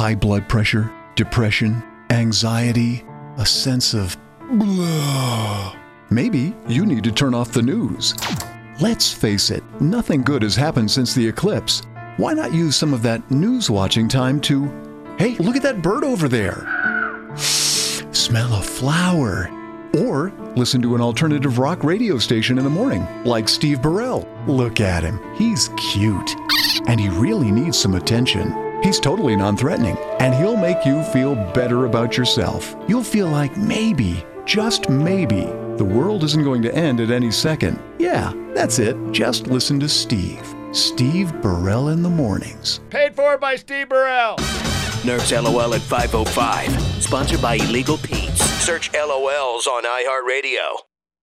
high blood pressure, depression, anxiety, a sense of blah. Maybe you need to turn off the news. Let's face it, nothing good has happened since the eclipse. Why not use some of that news watching time to, hey, look at that bird over there? Smell a flower. Or listen to an alternative rock radio station in the morning, like Steve Burrell. Look at him. He's cute. And he really needs some attention. He's totally non threatening, and he'll make you feel better about yourself. You'll feel like maybe, just maybe, the world isn't going to end at any second. Yeah, that's it. Just listen to Steve. Steve Burrell in the mornings. Paid for by Steve Burrell. Nerf's LOL at 505. Sponsored by Illegal Pete's. Search LOLs on iHeartRadio.